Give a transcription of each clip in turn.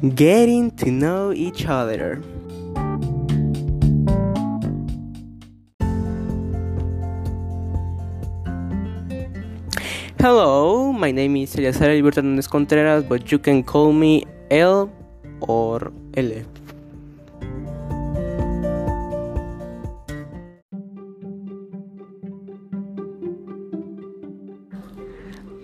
Getting to know each other. Hello, my name is Eleazar Alberto Contreras, but you can call me L or L.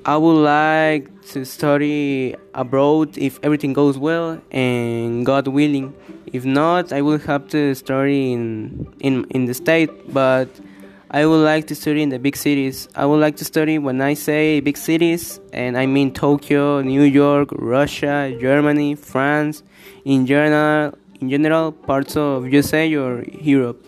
I would like to study abroad if everything goes well and God willing. If not, I will have to study in in in the state, but I would like to study in the big cities. I would like to study when I say big cities, and I mean Tokyo, New York, Russia, Germany, France, in general, in general parts of USA or Europe.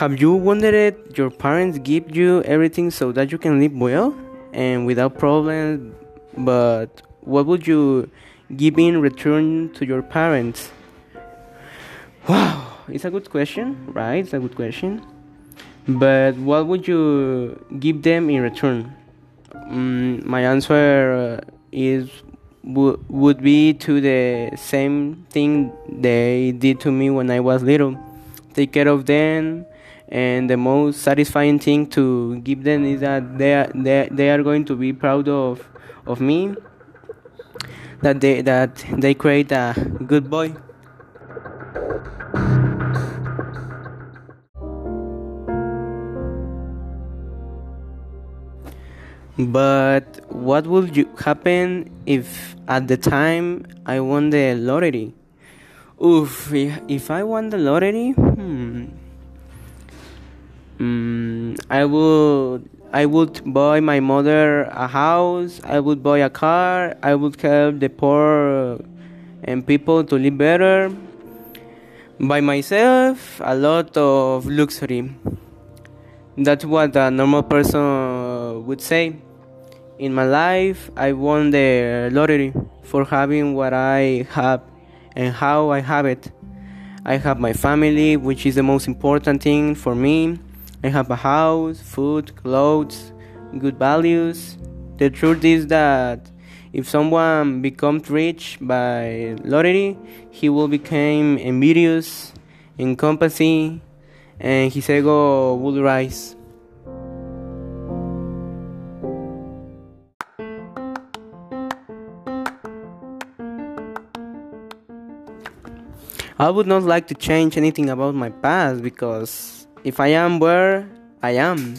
Have you wondered your parents give you everything so that you can live well and without problems? But what would you give in return to your parents? Wow, it's a good question, right? It's a good question. But what would you give them in return? Mm, my answer uh, is would be to the same thing they did to me when I was little. Take care of them and the most satisfying thing to give them is that they are, they, they are going to be proud of of me that they that they create a good boy but what would you happen if at the time I won the lottery? Oof, if I won the lottery, hmm, Mm, I would I would buy my mother a house. I would buy a car. I would help the poor and people to live better. By myself, a lot of luxury. That's what a normal person would say. In my life, I won the lottery for having what I have and how I have it. I have my family, which is the most important thing for me. I have a house, food, clothes, good values. The truth is that if someone becomes rich by lottery, he will become envious, encompassing, and his ego will rise. I would not like to change anything about my past because if I am where I am,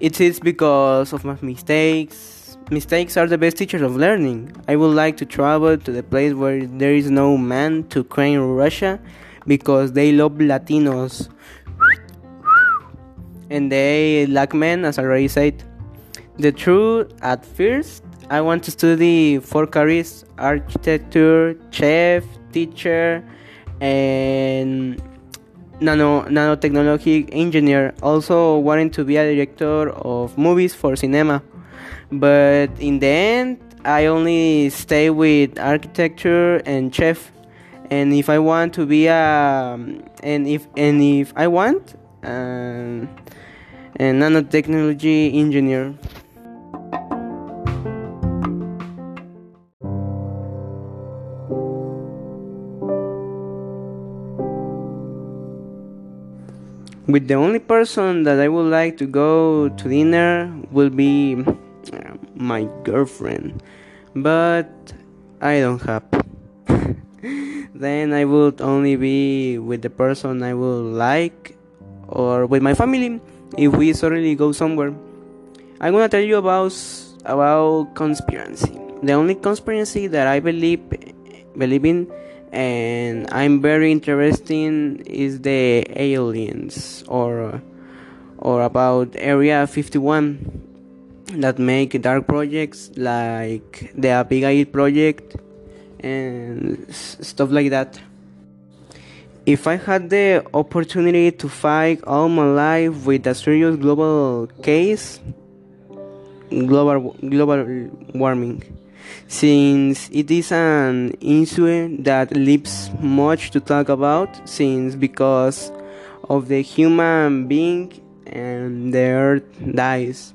it is because of my mistakes. Mistakes are the best teachers of learning. I would like to travel to the place where there is no man to claim Russia because they love Latinos and they lack men, as I already said. The truth, at first, I want to study four careers architecture, chef, teacher, and nano nanotechnology engineer, also wanting to be a director of movies for cinema. But in the end, I only stay with architecture and chef. And if I want to be a and if and if I want um, a nanotechnology engineer. With the only person that I would like to go to dinner will be uh, my girlfriend, but I don't have. then I would only be with the person I would like or with my family if we suddenly go somewhere. I'm gonna tell you about about conspiracy. The only conspiracy that I believe believe in and I'm very interested is the aliens or or about Area 51 that make dark projects like the Abigail project and stuff like that. If I had the opportunity to fight all my life with a serious global case, global global warming since it is an issue that leaves much to talk about since because of the human being and the earth dies.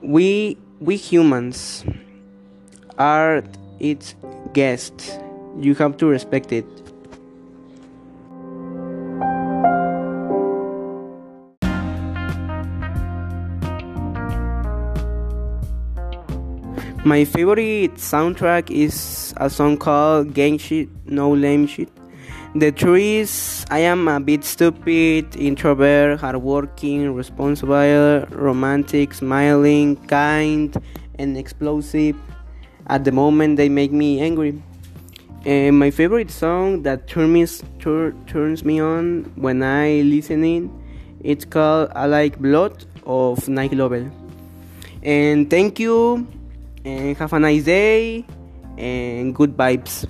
We we humans are its guests. You have to respect it. My favorite soundtrack is a song called Gang Shit, No Lame Shit. The truth is, I am a bit stupid, introvert, hardworking, responsible, romantic, smiling, kind, and explosive. At the moment, they make me angry. And my favorite song that tur- turns me on when I listen it's called I Like Blood of Nike Lovell. And thank you and have a nice day and good vibes.